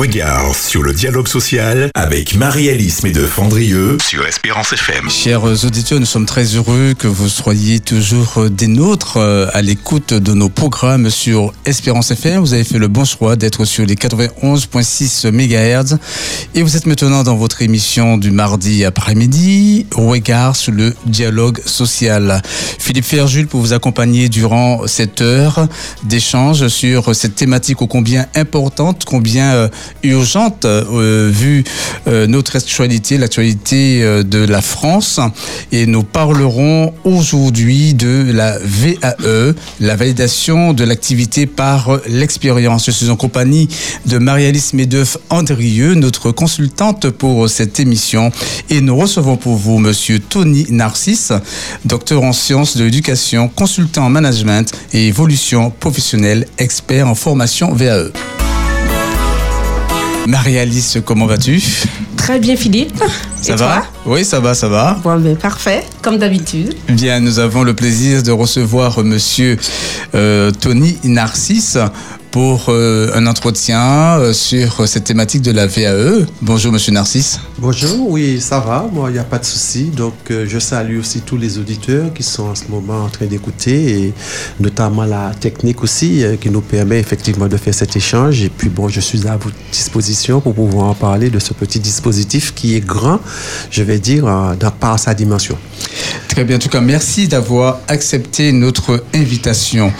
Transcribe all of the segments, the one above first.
Regard sur le dialogue social avec Marie-Alice Médeux-Fandrieux sur Espérance FM. Chers auditeurs, nous sommes très heureux que vous soyez toujours des nôtres euh, à l'écoute de nos programmes sur Espérance FM. Vous avez fait le bon choix d'être sur les 91.6 MHz et vous êtes maintenant dans votre émission du mardi après-midi, Regard sur le dialogue social. Philippe Ferjul pour vous accompagner durant cette heure d'échange sur cette thématique ô combien importante, combien euh, urgente euh, vu euh, notre actualité, l'actualité euh, de la France. Et nous parlerons aujourd'hui de la VAE, la validation de l'activité par l'expérience. Je suis en compagnie de Marie-Alice Médeuf Andrieux, notre consultante pour cette émission. Et nous recevons pour vous Monsieur Tony Narcisse, docteur en sciences de l'éducation, consultant en management et évolution professionnelle, expert en formation VAE. Marie-Alice, comment vas-tu? Très bien, Philippe. Ça Et va toi Oui, ça va, ça va. Bon, ben, parfait, comme d'habitude. Bien, nous avons le plaisir de recevoir Monsieur euh, Tony Narcisse pour euh, un entretien euh, sur cette thématique de la VAE. Bonjour, Monsieur Narcisse. Bonjour, oui, ça va, moi, il n'y a pas de souci. Donc, euh, je salue aussi tous les auditeurs qui sont en ce moment en train d'écouter et notamment la technique aussi euh, qui nous permet effectivement de faire cet échange. Et puis, bon, je suis à votre disposition pour pouvoir en parler de ce petit dispositif qui est grand, je vais dire, euh, dans, par sa dimension. Très bien, en tout cas, merci d'avoir accepté notre invitation.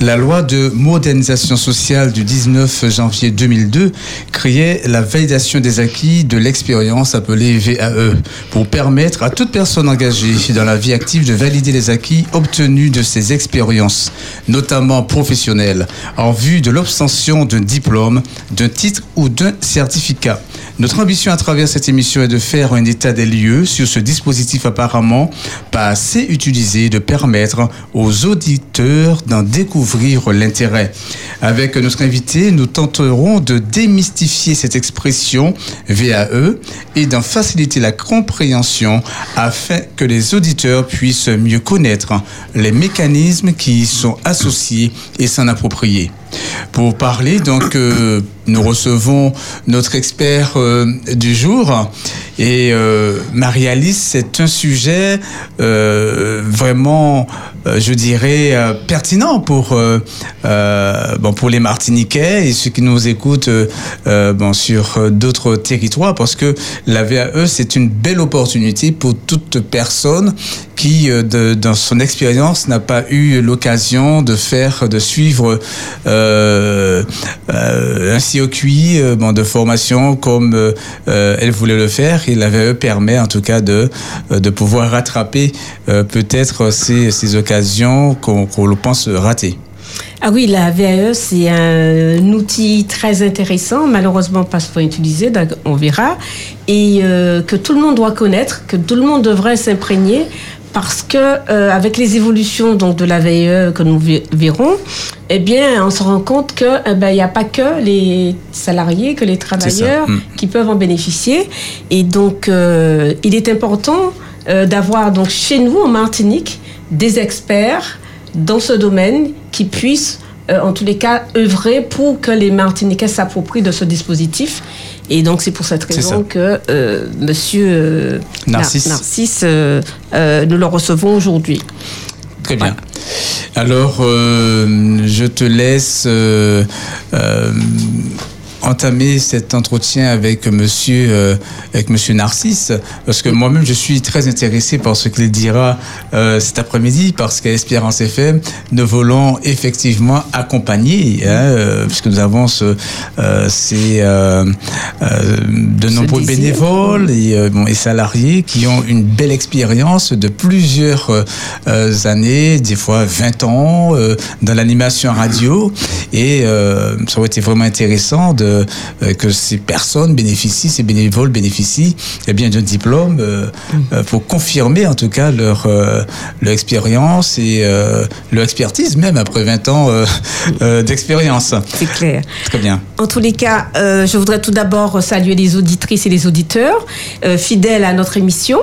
La loi de modernisation sociale du 19 janvier 2002 créait la validation des acquis de l'expérience appelée VAE pour permettre à toute personne engagée dans la vie active de valider les acquis obtenus de ses expériences, notamment professionnelles, en vue de l'obtention d'un diplôme, d'un titre ou d'un certificat. Notre ambition à travers cette émission est de faire un état des lieux sur ce dispositif apparemment pas assez utilisé, de permettre aux auditeurs d'en découvrir l'intérêt. Avec notre invité, nous tenterons de démystifier cette expression VAE et d'en faciliter la compréhension afin que les auditeurs puissent mieux connaître les mécanismes qui y sont associés et s'en approprier. Pour parler, donc, euh, nous recevons notre expert euh, du jour. Et euh, Marie-Alice, c'est un sujet euh, vraiment, euh, je dirais, euh, pertinent pour, euh, bon, pour les Martiniquais et ceux qui nous écoutent bon, sur d'autres territoires, parce que la VAE, c'est une belle opportunité pour toute personne qui, de- dans son expérience, n'a pas eu l'occasion de faire, de suivre un circuit bon, de formation comme elle voulait le faire. Et la VAE permet en tout cas de, euh, pouvoir rattraper euh, peut-être ces, occasions qu'on le pense rater. Ah oui, la VAE, c'est un outil très intéressant, malheureusement pas souvent utilisé, on verra, et euh, que tout le monde doit connaître, que tout le monde devrait s'imprégner, parce que euh, avec les évolutions donc de la VAE que nous ve- verrons, eh bien, on se rend compte que eh ben, n'y a pas que les salariés, que les travailleurs Mm. qui peuvent en bénéficier, et donc euh, il est important euh, d'avoir donc chez nous en Martinique des experts dans ce domaine qui puissent, euh, en tous les cas, œuvrer pour que les Martiniquais s'approprient de ce dispositif. Et donc, c'est pour cette raison que euh, Monsieur euh, Narcisse. Nar- Narcisse, euh, euh, nous le recevons aujourd'hui. Très bien. Alors, je te laisse entamer cet entretien avec Monsieur, euh, avec Monsieur Narcisse, parce que moi-même je suis très intéressé par ce qu'il dira euh, cet après-midi, parce qu'à Espérance FM, nous voulons effectivement accompagner, hein, euh, puisque nous avons ce, euh, ces, euh, euh, de nombreux désir. bénévoles et, euh, bon, et salariés qui ont une belle expérience de plusieurs années, des fois 20 ans, euh, dans l'animation radio. Et euh, ça aurait été vraiment intéressant de, euh, que ces personnes bénéficient, ces bénévoles bénéficient eh bien d'un diplôme euh, euh, pour confirmer en tout cas leur, leur expérience et leur expertise même après 20 ans d'expérience. C'est clair. Très bien. En tous les cas, je voudrais tout d'abord saluer les auditrices et les auditeurs fidèles à notre émission.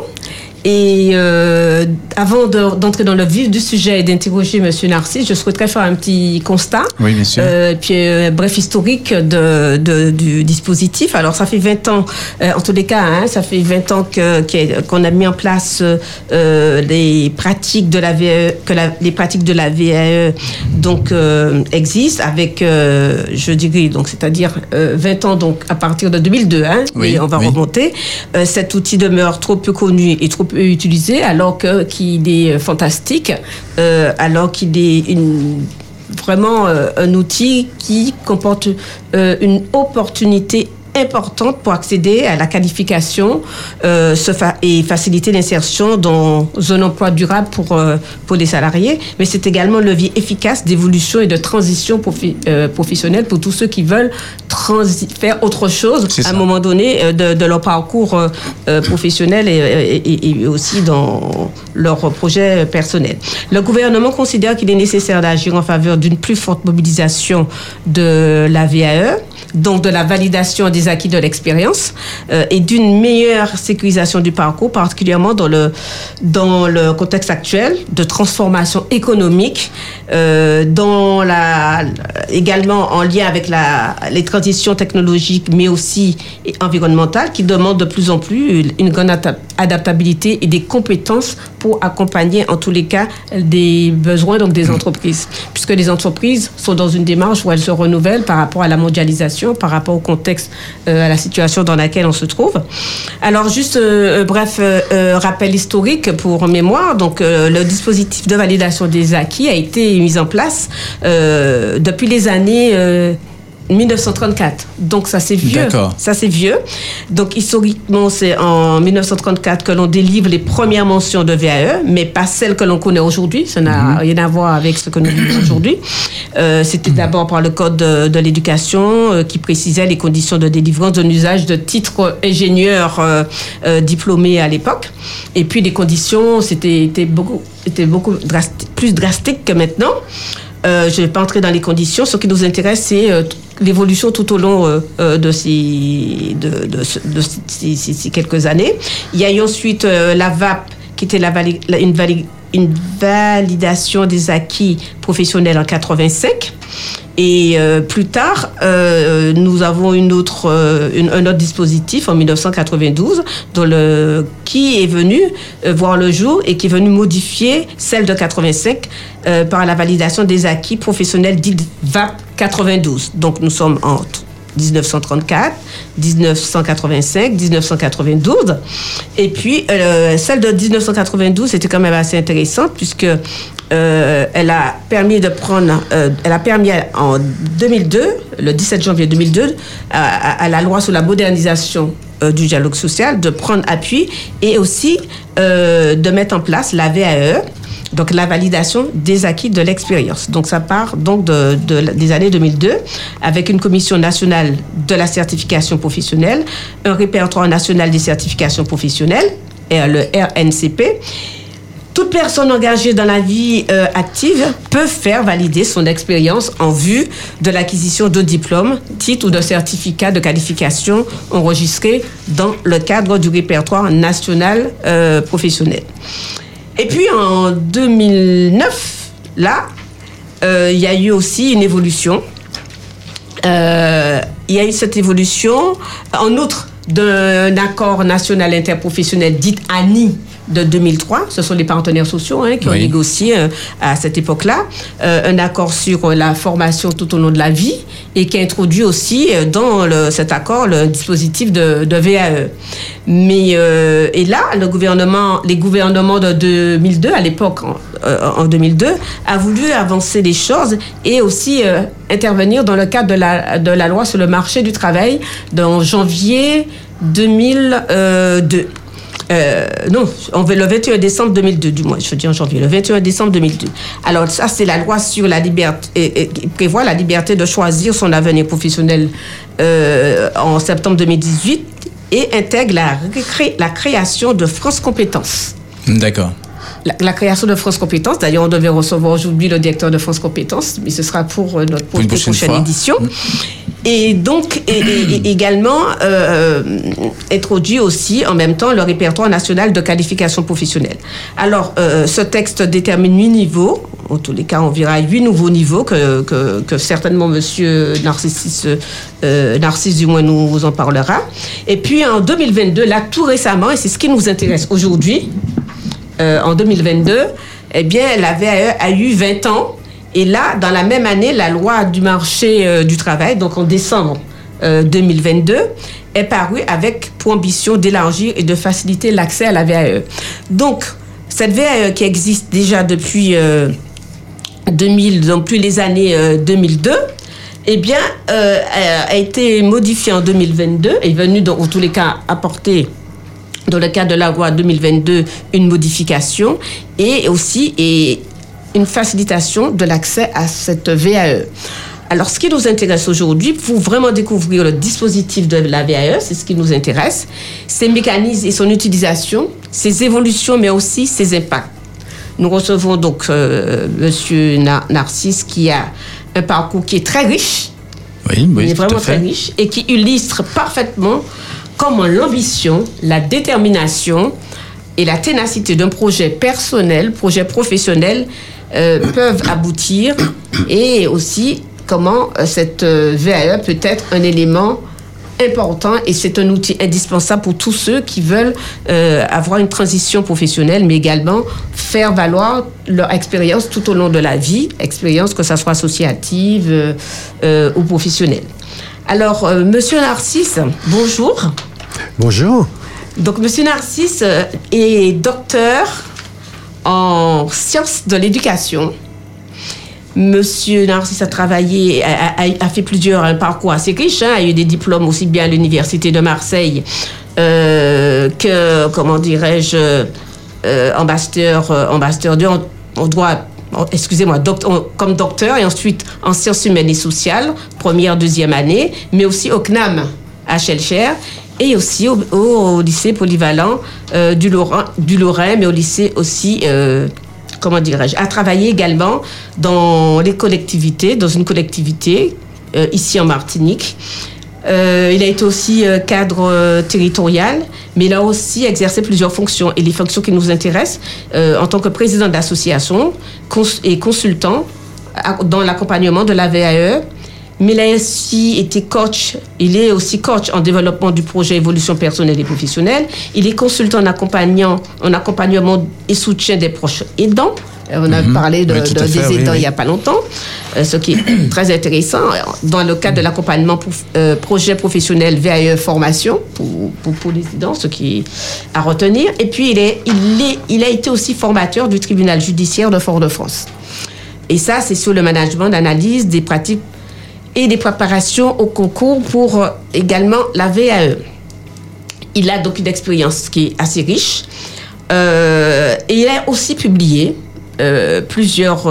Et euh, avant d'entrer dans le vif du sujet et d'interroger M. Narcisse, je souhaiterais faire un petit constat. Oui, bien sûr. Euh, puis un bref historique de, de, du dispositif. Alors, ça fait 20 ans, euh, en tous les cas, hein, ça fait 20 ans qu'on a mis en place euh, les pratiques de la VAE, que la, les pratiques de la VAE donc, euh, existent avec, euh, je dirais, donc, c'est-à-dire 20 ans donc, à partir de 2002. Hein, oui, et on va oui. remonter. cet outil demeure trop peu connu et trop peu utilisé alors que, qu'il est fantastique, alors qu'il est vraiment euh, un outil qui comporte euh, une opportunité importante pour accéder à la qualification euh, fa et faciliter l'insertion dans un emploi durable pour, euh, pour les salariés, mais c'est également un levier efficace d'évolution et de transition profi euh, professionnelle pour tous ceux qui veulent faire autre chose à un moment donné euh, de, de, leur parcours euh, professionnel et, et, et, aussi dans leur projet personnel. Le gouvernement considère qu'il est nécessaire d'agir en faveur d'une plus forte mobilisation de la VAE, donc de la validation des acquis de l'expérience et d'une meilleure sécurisation du parcours, particulièrement dans le, dans le contexte actuel de transformation économique, euh, dans la, également en lien avec la, les transitions technologiques, mais aussi environnementales, qui demandent de plus en plus une grande adaptabilité et des compétences pour accompagner, en tous les cas, des besoins donc des entreprises. Puisque les entreprises sont dans une démarche où elles se renouvellent par rapport à la mondialisation, par rapport au contexte, euh, à la situation dans laquelle on se trouve. Alors, juste, euh, bref, euh, rappel historique pour mémoire. Donc, le dispositif de validation des acquis a été mis en place depuis les années 1934. Donc ça c'est vieux. Ça c'est vieux. Donc historiquement c'est en 1934 que l'on délivre les premières mentions de VAE, mais pas celles que l'on connaît aujourd'hui. Ça n'a mm -hmm. rien à voir avec ce que nous vivons aujourd'hui. Euh, C'était d'abord par le code de, de l'éducation euh, qui précisait les conditions de délivrance d'un usage de titre ingénieur euh, diplômé à l'époque. Et puis les conditions c'était beaucoup, était beaucoup drasti plus drastique que maintenant. Euh, je ne vais pas entrer dans les conditions. Ce qui nous intéresse, c'est euh, l'évolution tout au long euh, de, ces, de, de, ces, quelques années. Il y a eu ensuite la VAP, qui était la une, une, validation des acquis professionnels en 85. Et euh, plus tard, euh, nous avons une autre, euh, une, un autre dispositif en 1992 dont le, qui est venu voir le jour et qui est venu modifier celle de 85 par la validation des acquis professionnels dite VAP 92. Donc nous sommes entre 1934, 1985, 1992. Et puis, euh, celle de 1992 était quand même assez intéressante puisque euh, elle a permis de prendre, euh, elle a permis en 2002, le 17 janvier 2002, à, à la loi sur la modernisation du dialogue social, de prendre appui et aussi de mettre en place la VAE, donc la validation des acquis de l'expérience. Donc ça part donc de, de, des années 2002 avec une commission nationale de la certification professionnelle, un répertoire national des certifications professionnelles, le RNCP. Toute personne engagée dans la vie euh, active peut faire valider son expérience en vue de l'acquisition de diplômes, titres ou de certificats de qualification enregistrés dans le cadre du répertoire national euh, professionnel. Et puis en 2009, là, euh, il y a eu aussi une évolution. Euh, il y a eu cette évolution, en outre d'un accord national interprofessionnel dit ANI de 2003, ce sont les partenaires sociaux hein, qui oui. ont négocié euh, à cette époque-là euh, un accord sur la formation tout au long de la vie et qui a introduit aussi euh, dans le, cet accord le dispositif de, de VAE. Mais euh, et là, le gouvernement, les gouvernements de 2002, à l'époque en, en, 2002, a voulu avancer les choses et aussi euh, intervenir dans le cadre de la, de la loi sur le marché du travail dans janvier 2002. Euh, non, on veut le 21 décembre 2002, du moins, je dis en janvier, le 21 décembre 2002. Alors, ça, c'est la loi sur la liberté, qui prévoit la liberté de choisir son avenir professionnel euh, en septembre 2018 et intègre la, la création de France Compétences. D'accord. La, la, création de France Compétences. D'ailleurs, on devait recevoir aujourd'hui le directeur de France Compétences, mais ce sera pour notre pour, pour prochaine, prochaine édition. Et donc également euh, introduit aussi en même temps le répertoire national de qualification professionnelle. Alors, ce texte détermine huit niveaux. En tous les cas, on verra huit nouveaux niveaux que, que, certainement Monsieur Narcisse, Narcisse du moins nous en parlera. Et puis en 2022, là tout récemment, et c'est ce qui nous intéresse aujourd'hui, en 2022, eh bien, la VAE a eu 20 ans et là, dans la même année, la loi du marché euh, du travail, donc en décembre 2022, euh, est parue avec pour ambition d'élargir et de faciliter l'accès à la VAE. Donc, cette VAE qui existe déjà depuis 2000, euh, donc plus les années 2002, eh bien, a été modifiée en 2022 et est venue, dans, en tous les cas, apporter dans le cadre de la loi 2022 une modification et aussi une facilitation de l'accès à cette VAE. Alors, ce qui nous intéresse aujourd'hui, pour vraiment découvrir le dispositif de la VAE, c'est ce qui nous intéresse, ses mécanismes et son utilisation, ses évolutions, mais aussi ses impacts. Nous recevons donc euh, Monsieur Narcisse qui a un parcours qui est très riche, oui, oui, est vraiment très riche, et qui illustre parfaitement comment l'ambition, la détermination et la ténacité d'un projet personnel, projet professionnel, euh, peuvent aboutir et aussi comment euh, cette euh, VAE peut être un élément important et c'est un outil indispensable pour tous ceux qui veulent avoir une transition professionnelle, mais également faire valoir leur expérience tout au long de la vie, expérience que ce soit associative ou professionnelle. Alors, Monsieur Narcisse, bonjour. Bonjour. Donc, Monsieur Narcisse est docteur en sciences de l'éducation. Monsieur Narcisse a travaillé, a, fait plusieurs un parcours assez riche, hein, a eu des diplômes aussi bien à l'université de Marseille euh, que, comment dirais-je, euh, euh, ambassadeur de, on, doit, excusez-moi, comme docteur et ensuite en sciences humaines et sociales, première, deuxième année, mais aussi au CNAM à Shelcher et aussi au, lycée polyvalent euh, du, Lorrain, du mais au lycée aussi, euh, comment dirais-je, a travaillé également dans les collectivités, dans une collectivité euh, ici en Martinique. il a été aussi cadre territorial, mais il a aussi exercé plusieurs fonctions. Et les fonctions qui nous intéressent, en tant que président d'association et consultant dans l'accompagnement de la VAE, mais il a aussi été coach. Il est aussi coach en développement du projet évolution personnelle et professionnelle. Il est consultant en, accompagnant, en accompagnement et soutien des proches aidants. Euh, on a mhm. parlé de, des aidants il n'y a pas longtemps, euh, ce qui est très intéressant dans le cadre de l'accompagnement pour, euh, projet professionnel VAE formation pour, pour, les aidants, ce qui est à retenir. Et puis, il, est, il, est, il a été aussi formateur du tribunal judiciaire de Fort-de-France. Et ça, c'est sur le management d'analyse des pratiques et des préparations au concours pour euh, également la VAE. Il a donc une expérience qui est assez riche. Euh, et il a aussi publié euh, plusieurs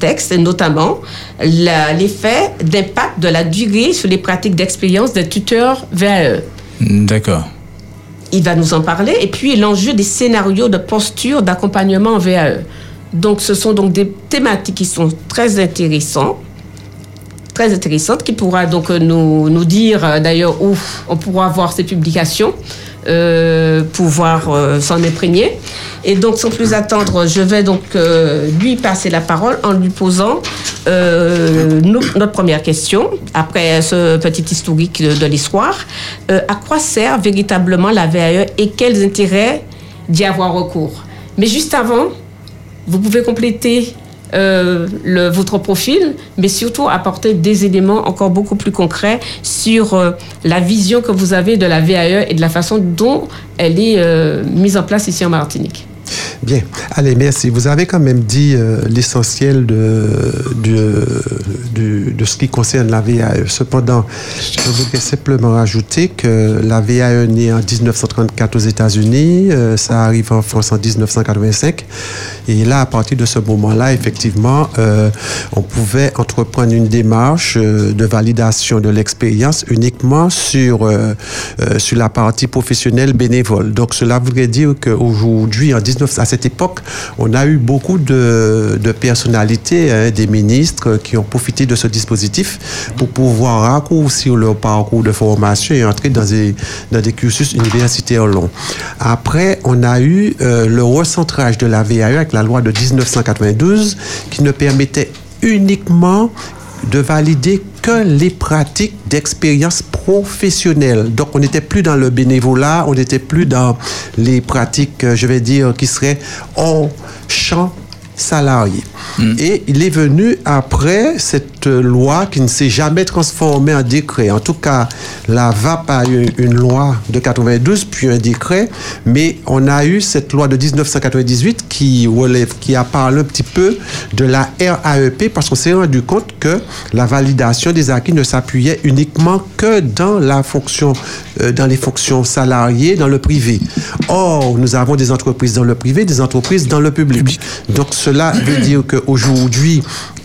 textes, notamment l'effet d'impact de la durée sur les pratiques d'expérience des tuteurs VAE. D'accord. Il va nous en parler. Et puis l'enjeu des scénarios de posture d'accompagnement VAE. Donc ce sont donc des thématiques qui sont très intéressantes très intéressante qui pourra donc euh, nous, nous dire euh, d'ailleurs où on pourra voir ces publications. Euh, pouvoir s'en imprégner. Et donc, sans plus attendre, je vais donc lui passer la parole en lui posant notre première question, après ce petit historique de, de l'histoire. à quoi sert véritablement la VAE et quels intérêts d'y avoir recours? Mais juste avant, vous pouvez compléter euh, le, votre profil, mais surtout apporter des éléments encore beaucoup plus concrets sur euh, la vision que vous avez de la VAE et de la façon dont elle est euh, mise en place ici en Martinique. Bien. Allez, merci. Vous avez quand même dit euh, l'essentiel de, ce qui concerne la VAE. Cependant, je voudrais simplement rajouter que la VAE née en 1934 aux États-Unis, euh, ça arrive en France en 1985. Et là, à partir de ce moment-là, effectivement, euh, on pouvait entreprendre une démarche de validation de l'expérience uniquement sur, sur la partie professionnelle bénévole. Donc, cela voudrait dire qu'aujourd'hui, en 19, cette époque, on a eu beaucoup de, personnalités, hein, des ministres qui ont profité de ce dispositif pour pouvoir raccourcir leur parcours de formation et entrer dans des, dans des cursus universitaires longs. Après, on a eu euh, le recentrage de la VAE avec la loi de 1992 qui ne permettait uniquement de valider les pratiques d'expérience professionnelle. Donc, on n'était plus dans le bénévolat, on n'était plus dans les pratiques, je vais dire, qui seraient en champ salarié. Hmm. Et il est venu après cette loi qui ne s'est jamais transformée en décret. En tout cas, la VAP a eu une loi de 92, puis un décret, mais on a eu cette loi de 1998 qui relève, qui a parlé un petit peu de la RAEP parce qu'on s'est rendu compte que la validation des acquis ne s'appuyait uniquement que dans la fonction, euh, dans les fonctions salariées, dans le privé. Or, nous avons des entreprises dans le privé, des entreprises dans le public. Donc, cela veut dire qu'aujourd'hui,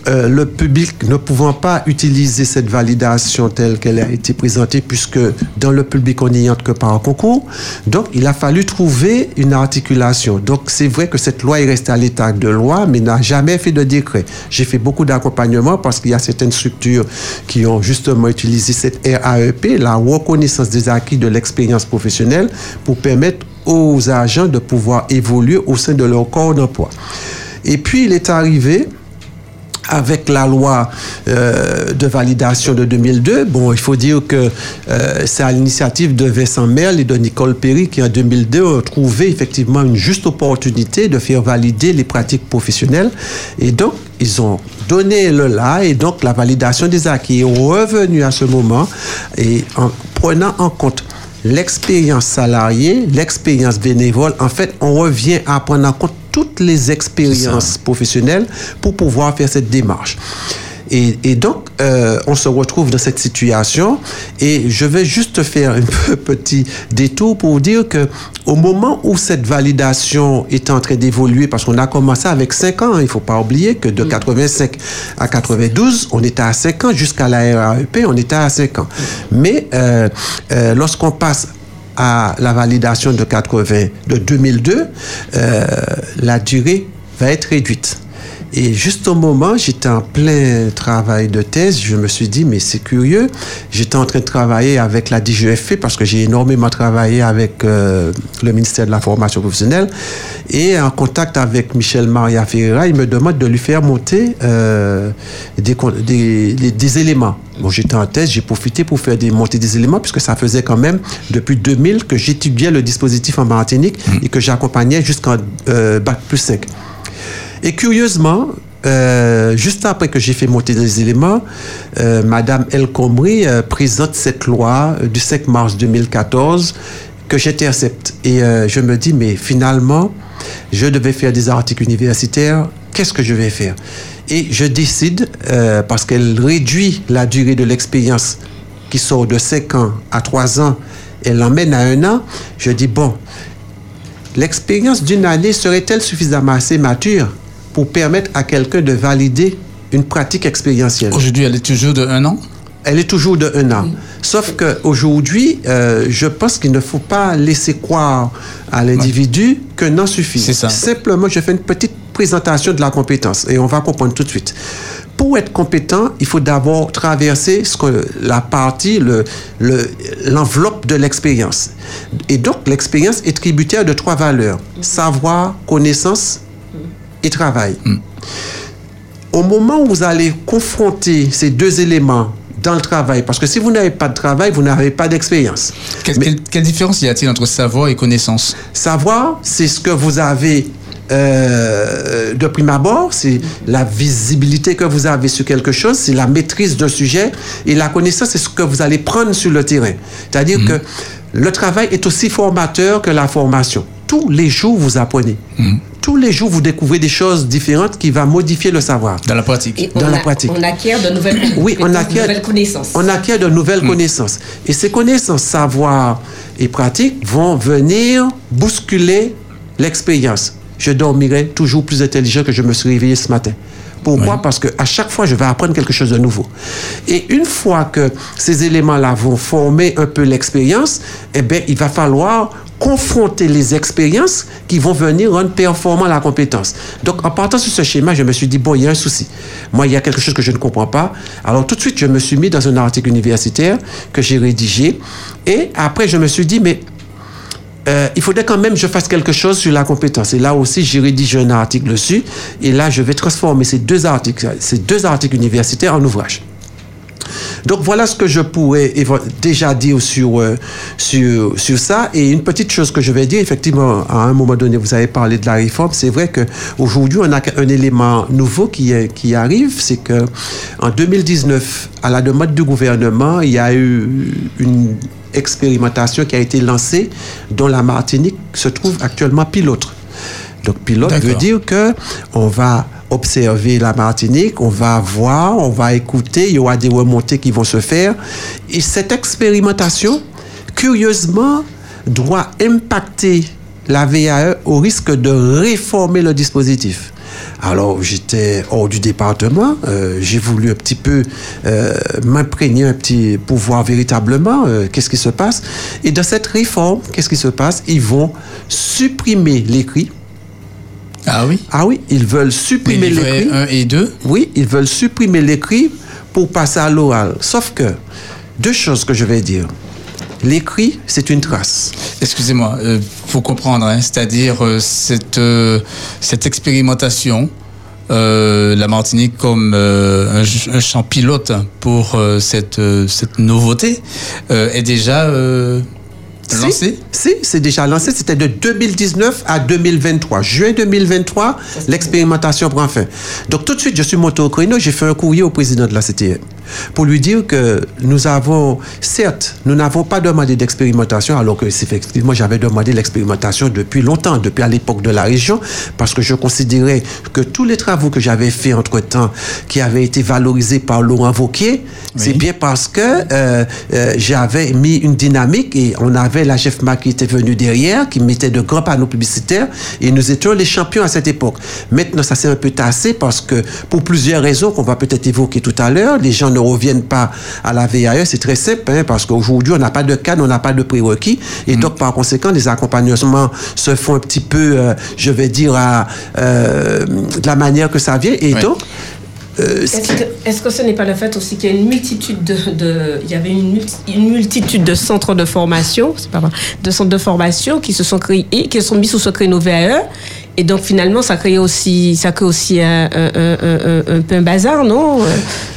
euh, le public ne pouvant pas utiliser cette validation telle qu'elle a été présentée, puisque dans le public, on n'y entre que par un concours. Donc, il a fallu trouver une articulation. Donc, c'est vrai que cette loi est restée à l'état de loi, mais n'a jamais fait de décret. J'ai fait beaucoup d'accompagnement parce qu'il y a certaines structures qui ont justement utilisé cette RAEP, la reconnaissance des acquis de l'expérience professionnelle, pour permettre aux agents de pouvoir évoluer au sein de leur corps d'emploi. Et puis, il est arrivé avec la loi euh, de validation de 2002. Bon, il faut dire que euh, c'est à l'initiative de Vincent Merle et de Nicole Perry qui, en 2002, ont trouvé effectivement une juste opportunité de faire valider les pratiques professionnelles. Et donc, ils ont donné le là et donc la validation des acquis est revenue à ce moment et en prenant en compte l'expérience salariée, l'expérience bénévole, en fait, on revient à prendre en compte toutes les expériences professionnelles pour pouvoir faire cette démarche. Et, donc, euh, on se retrouve dans cette situation. Et je vais juste faire un petit détour pour dire que au moment où cette validation est en train d'évoluer, parce qu'on a commencé avec 5 ans, il ne faut pas oublier que de 85 à 92, on était à 5 ans, jusqu'à la RAEP, on était à 5 ans. Mais euh, euh, lorsqu'on passe à la validation de 80, de 2002, euh, la durée va être réduite. Et juste au moment, j'étais en plein travail de thèse, je me suis dit, mais c'est curieux, j'étais en train de travailler avec la DGFP parce que j'ai énormément travaillé avec euh, le ministère de la Formation professionnelle et en contact avec Michel Maria Ferreira, il me demande de lui faire monter euh, des, des, des, éléments. Bon, j'étais en thèse, j'ai profité pour faire des, monter des éléments puisque ça faisait quand même depuis 2000 que j'étudiais le dispositif en Martinique mmh. et que j'accompagnais jusqu'en euh, Bac plus 5. Et curieusement, euh, juste après que j'ai fait monter des éléments, euh, Madame El Khomri euh, présente cette loi du 5 mars 2014 que j'intercepte. Et je me dis, mais finalement, je devais faire des articles universitaires. Qu'est-ce que je vais faire? Et je décide, parce qu'elle réduit la durée de l'expérience qui sort de 5 ans à 3 ans, elle l'emmène à un an. Je dis, bon, l'expérience d'une année serait-elle suffisamment assez mature pour permettre à quelqu'un de valider une pratique expérientielle. Aujourd'hui, elle est toujours de un an? Elle est toujours de un an. Sauf qu'aujourd'hui, euh, je pense qu'il ne faut pas laisser croire à l'individu que qu'un an suffit. C'est ça. Simplement, je fais une petite présentation de la compétence et on va comprendre tout de suite. Pour être compétent, il faut d'abord traverser ce que, la partie, l'enveloppe le, de l'expérience. Et donc, l'expérience est tributaire de trois valeurs. Savoir, connaissance et travail. Hmm. Au moment où vous allez confronter ces deux éléments dans le travail, parce que si vous n'avez pas de travail, vous n'avez pas d'expérience. Quelle, différence y a-t-il entre savoir et connaissance? Savoir, c'est ce que vous avez euh, de prime abord, c'est la visibilité que vous avez sur quelque chose, c'est la maîtrise d'un sujet, et la connaissance, c'est ce que vous allez prendre sur le terrain. C'est-à-dire hmm. que le travail est aussi formateur que la formation. Tous les jours, vous apprenez. Hmm tous les jours, vous découvrez des choses différentes qui vont modifier le savoir. Dans la pratique. Dans la pratique. On acquiert de nouvelles, oui, on acquiert, de nouvelles connaissances. On acquiert de nouvelles hmm. connaissances. Et ces connaissances, savoir et pratique vont venir bousculer l'expérience. Je dormirai toujours plus intelligent que je me suis réveillé ce matin. Pourquoi Parce que à chaque fois, je vais apprendre quelque chose de nouveau. Et une fois que ces éléments-là vont former un peu l'expérience, eh bien, il va falloir confronter les expériences qui vont venir rendre performant la compétence. Donc, en partant sur ce schéma, je me suis dit, bon, il y a un souci. Moi, il y a quelque chose que je ne comprends pas. Alors, tout de suite, je me suis mis dans un article universitaire que j'ai rédigé. Et après, je me suis dit, mais euh, il faudrait quand même que je fasse quelque chose sur la compétence. Et là aussi, j'ai rédigé un article dessus. Et là, je vais transformer ces deux articles, ces deux articles universitaires en ouvrage. Donc voilà ce que je pourrais déjà dire sur, euh, sur, sur ça. Et une petite chose que je vais dire, effectivement, à un moment donné, vous avez parlé de la réforme. C'est vrai qu'aujourd'hui, on a un élément nouveau qui, qui arrive, c'est que en 2019, à la demande du gouvernement, il y a eu une expérimentation qui a été lancée dont la Martinique se trouve actuellement pilote. Donc pilote veut dire que on va observer la Martinique, on va voir, on va écouter, il y aura des remontées qui vont se faire. Et cette expérimentation, curieusement, doit impacter la VAE au risque de réformer le dispositif. Alors j'étais hors du département, euh, j'ai voulu un petit peu euh, m'imprégner un petit pour voir véritablement euh, qu'est-ce qui se passe? Et dans cette réforme, qu'est-ce qui se passe? Ils vont supprimer l'écrit. Ah oui? Ah oui, ils veulent supprimer l'écrit. 1 et 2 Oui, ils veulent supprimer l'écrit pour passer à l'oral. Sauf que, deux choses que je vais dire. L'écrit, c'est une trace. Excusez-moi, il faut comprendre, hein, c'est-à-dire cette, cette expérimentation, la Martinique comme un, un, champ pilote pour cette, cette nouveauté est déjà lancé Si, c'est déjà lancé. C'était de 2019 à 2023. Juin 2023, l'expérimentation prend fin. Donc tout de suite, je suis monté au créneau, j'ai fait un courrier au président de la CTM pour lui dire que nous avons, certes, nous n'avons pas demandé d'expérimentation, alors que effectivement, j'avais demandé l'expérimentation depuis longtemps, depuis à l'époque de la région, parce que je considérais que tous les travaux que j'avais faits entre-temps, qui avaient été valorisés par Laurent Vauquier, c'est bien parce que euh, euh, j'avais mis une dynamique et on avait la GEFMA qui était venue derrière, qui mettait de grands panneaux publicitaires, et nous étions les champions à cette époque. Maintenant, ça s'est un peu tassé parce que, pour plusieurs raisons qu'on va peut-être évoquer tout à l'heure, les gens ne reviennent pas à la VAE. C'est très simple, hein, parce qu'aujourd'hui, on n'a pas de cadre, on n'a pas de prérequis. Et donc, par conséquent, les accompagnements se font un petit peu, euh, je vais dire, à, euh, de la manière que ça vient. Et donc, euh, Est-ce que, ce n'est pas le fait aussi qu'il y a une multitude de, il y avait une, une, multitude de centres de formation, c'est pas vrai, de centres de formation qui se sont créés, qui sont mis sous ce créneau VAE et donc finalement, ça crée aussi, ça crée aussi un, un, un, un peu un bazar, non?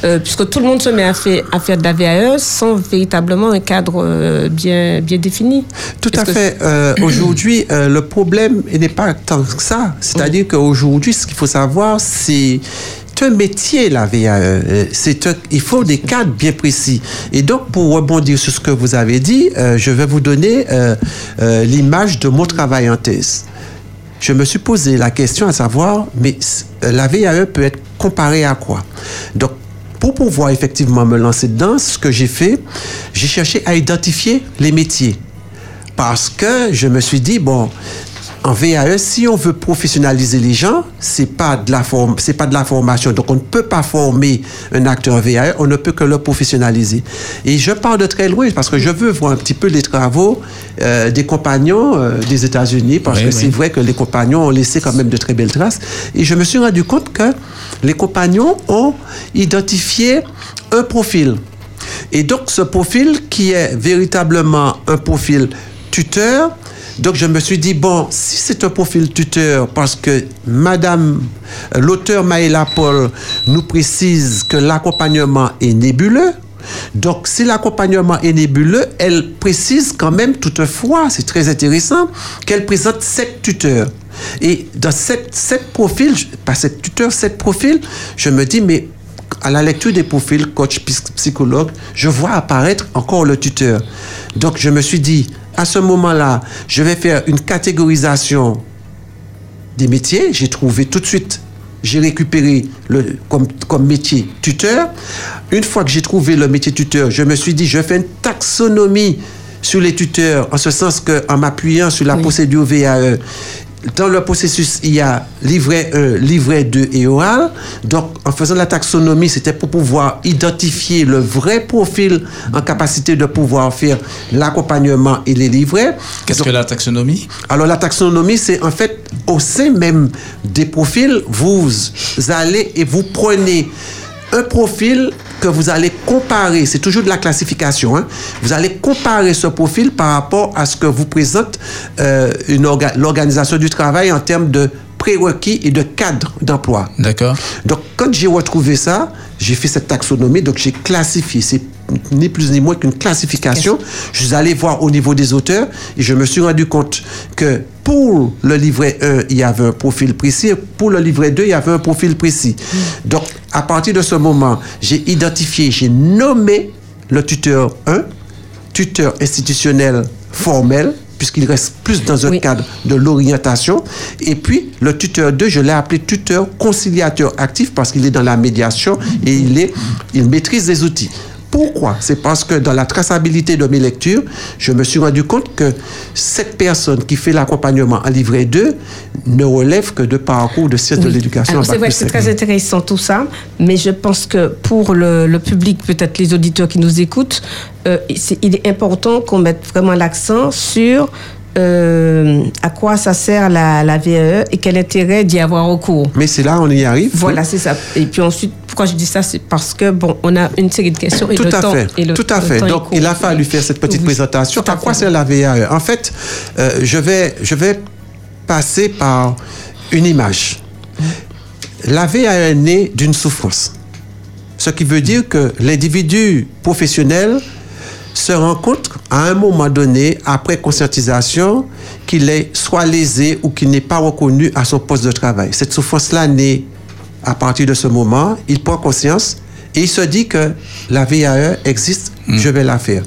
Euh, Puisque tout le monde se met à faire, à faire de la VAE sans véritablement un cadre euh, bien, bien défini. Tout à fait. Euh, aujourd'hui, euh, le problème n'est pas tant que ça. C'est-à-dire qu'aujourd'hui, ce qu'il faut savoir, c'est un métier, la VAE. C'est il faut des cadres bien précis. Et donc, pour rebondir sur ce que vous avez dit, euh, je vais vous donner euh, euh, l'image de mon travail en thèse je me suis posé la question à savoir, mais la VAE peut être comparée à quoi? Donc, pour pouvoir effectivement me lancer dedans, ce que j'ai fait, j'ai cherché à identifier les métiers. Parce que je me suis dit, bon, en VAE, si on veut professionnaliser les gens, c'est pas de la forme, c'est pas de la formation. Donc on ne peut pas former un acteur VAE, on ne peut que le professionnaliser. Et je pars de très loin parce que je veux voir un petit peu les travaux euh, des compagnons euh, des États-Unis parce que c'est vrai que les compagnons ont laissé quand même de très belles traces. Et je me suis rendu compte que les compagnons ont identifié un profil. Et donc ce profil qui est véritablement un profil tuteur, donc je me suis dit, bon, si c'est un profil tuteur, parce que Madame, l'auteur Maëla Paul nous précise que l'accompagnement est nébuleux, donc, si l'accompagnement est nébuleux, elle précise quand même toutefois, c'est très intéressant, qu'elle présente sept tuteurs. Et dans sept, sept profils, pas sept tuteurs, sept profils, je me dis, mais à la lecture des profils coach psychologue, je vois apparaître encore le tuteur. Donc, je me suis dit, à ce moment-là, je vais faire une catégorisation des métiers. J'ai trouvé tout de suite, j'ai récupéré le, comme, comme métier tuteur. Une fois que j'ai trouvé le métier tuteur, je me suis dit, je fais une taxonomie sur les tuteurs, en ce sens qu'en m'appuyant sur la procédure VAE, dans le processus, il y a livret 1, livret 2 et oral. Donc, en faisant la taxonomie, c'était pour pouvoir identifier le vrai profil en capacité de pouvoir faire l'accompagnement et les livrets. Qu'est-ce que la taxonomie? Alors, la taxonomie, c'est en fait au sein même des profils, vous allez et vous prenez un profil que vous allez comparer, c'est toujours de la classification, hein. vous allez comparer ce profil par rapport à ce que vous présente euh, l'organisation du travail en termes de prérequis et de cadre d'emploi. D'accord. Donc, quand j'ai retrouvé ça, j'ai fait cette taxonomie, donc j'ai classifié. C'est ni plus ni moins qu'une classification. Je suis allé voir au niveau des auteurs et je me suis rendu compte que pour le livret 1, il y avait un profil précis, et pour le livret 2, il y avait un profil précis. Mm. Donc, à partir de ce moment, j'ai identifié, j'ai nommé le tuteur 1, tuteur institutionnel formel, puisqu'il reste plus dans un cadre de l'orientation. Et puis, le tuteur 2, je l'ai appelé tuteur conciliateur actif parce qu'il est dans la médiation et il, est, il maîtrise les outils. Pourquoi? C'est parce que dans la traçabilité de mes lectures, je me suis rendu compte que cette personne qui fait l'accompagnement en livret 2 ne relève que de parcours de sciences de l'éducation. C'est vrai que c'est très intéressant tout ça, mais je pense que pour le, public, peut-être les auditeurs qui nous écoutent, euh, il est important qu'on mette vraiment l'accent sur euh, à quoi ça sert la, la VAE et quel intérêt d'y avoir recours. Mais c'est là on y arrive. Voilà, c'est ça. Et puis ensuite, pourquoi je dis ça, c'est parce que bon, on a une série de questions et tout le à temps. Fait. Et le, tout à fait. Donc, il a fallu faire cette petite présentation. À, quoi sert la VAE En fait, euh, je vais je vais passer par une image. La VAE est née d'une souffrance. Ce qui veut dire que l'individu professionnel se rend compte à un moment donné, après conscientisation, qu'il est soit lésé ou qu'il n'est pas reconnu à son poste de travail. Cette souffrance-là naît à partir de ce moment, il prend conscience et il se dit que la VAE existe, hmm. je vais la faire.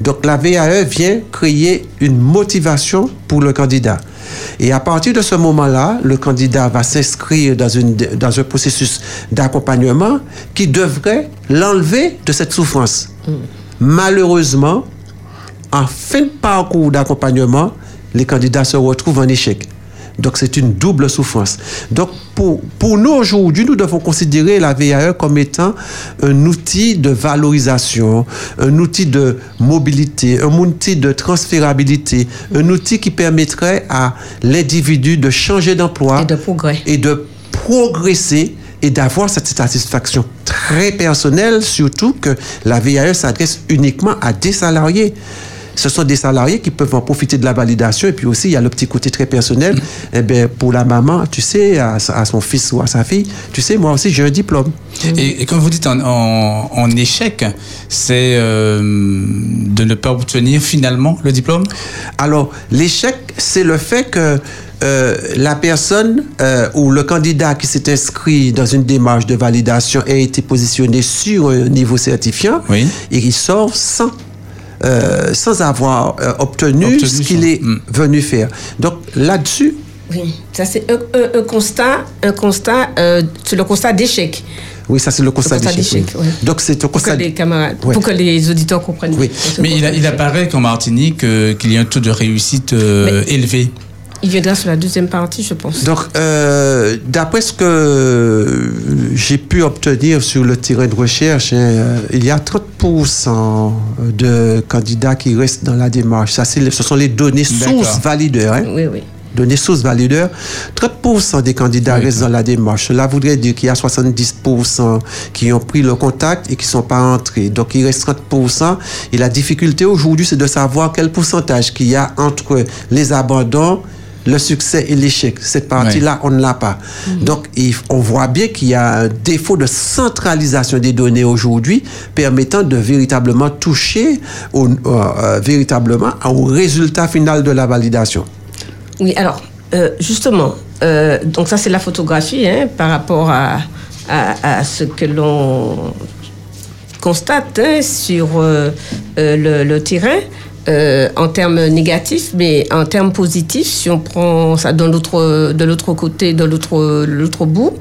Donc la VAE vient créer une motivation pour le candidat. Et à partir de ce moment-là, le candidat va s'inscrire dans, dans un processus d'accompagnement qui devrait l'enlever de cette souffrance. Hmm. Malheureusement, en fin de parcours d'accompagnement, les candidats se retrouvent en échec. Donc c'est une double souffrance. Donc pour, pour nous aujourd'hui, nous devons considérer la VAE comme étant un outil de valorisation, un outil de mobilité, un outil de transférabilité, un outil qui permettrait à l'individu de changer d'emploi et de, progrès. et de progresser et d'avoir cette satisfaction très personnelle, surtout que la VAE s'adresse uniquement à des salariés. Ce sont des salariés qui peuvent en profiter de la validation. Et puis aussi, il y a le petit côté très personnel. Eh bien, pour la maman, tu sais, à, son fils ou à sa fille, tu sais, moi aussi, j'ai un diplôme. Et, comme vous dites en, échec, c'est euh, de ne pas obtenir finalement le diplôme? Alors, l'échec, c'est le fait que euh, la personne euh, ou le candidat qui s'est inscrit dans une démarche de validation a été positionné sur un niveau certifiant et il sort sans euh, sans avoir obtenu, ce qu'il est hmm. venu faire. Donc là-dessus. Oui, ça c'est un, constat, un constat, c'est le constat d'échec. Oui, ça c'est le constat, d'échec. Donc c'est un constat. Pour que les camarades, pour que les auditeurs comprennent. Oui. Mais il, il, apparaît qu'en Martinique, qu'il y a un taux de réussite élevé. Il viendra sur la deuxième partie, je pense. Donc, euh, d'après ce que j'ai pu obtenir sur le terrain de recherche, hein, euh, il y a 30% de candidats qui restent dans la démarche. Ça, ce sont les données sources valideurs. Hein. Oui, oui données sources valideurs, 30% des candidats restent dans la démarche. Cela voudrait dire qu'il y a 70% qui ont pris le contact et qui ne sont pas entrés. Donc, il reste 30%. Et la difficulté aujourd'hui, c'est de savoir quel pourcentage qu'il y a entre les abandons le succès et l'échec. Cette partie-là, on ne l'a pas. Mm-hmm. Donc, on voit bien qu'il y a un défaut de centralisation des données aujourd'hui permettant de véritablement toucher au, euh, euh, véritablement au résultat final de la validation. Oui, alors, euh, justement, donc ça c'est la photographie hein, par rapport à, à, ce que l'on constate hein, sur le, le, terrain. Euh, en termes négatifs, mais en termes positifs, si on prend ça de l'autre, de l'autre côté, de l'autre, l'autre bout,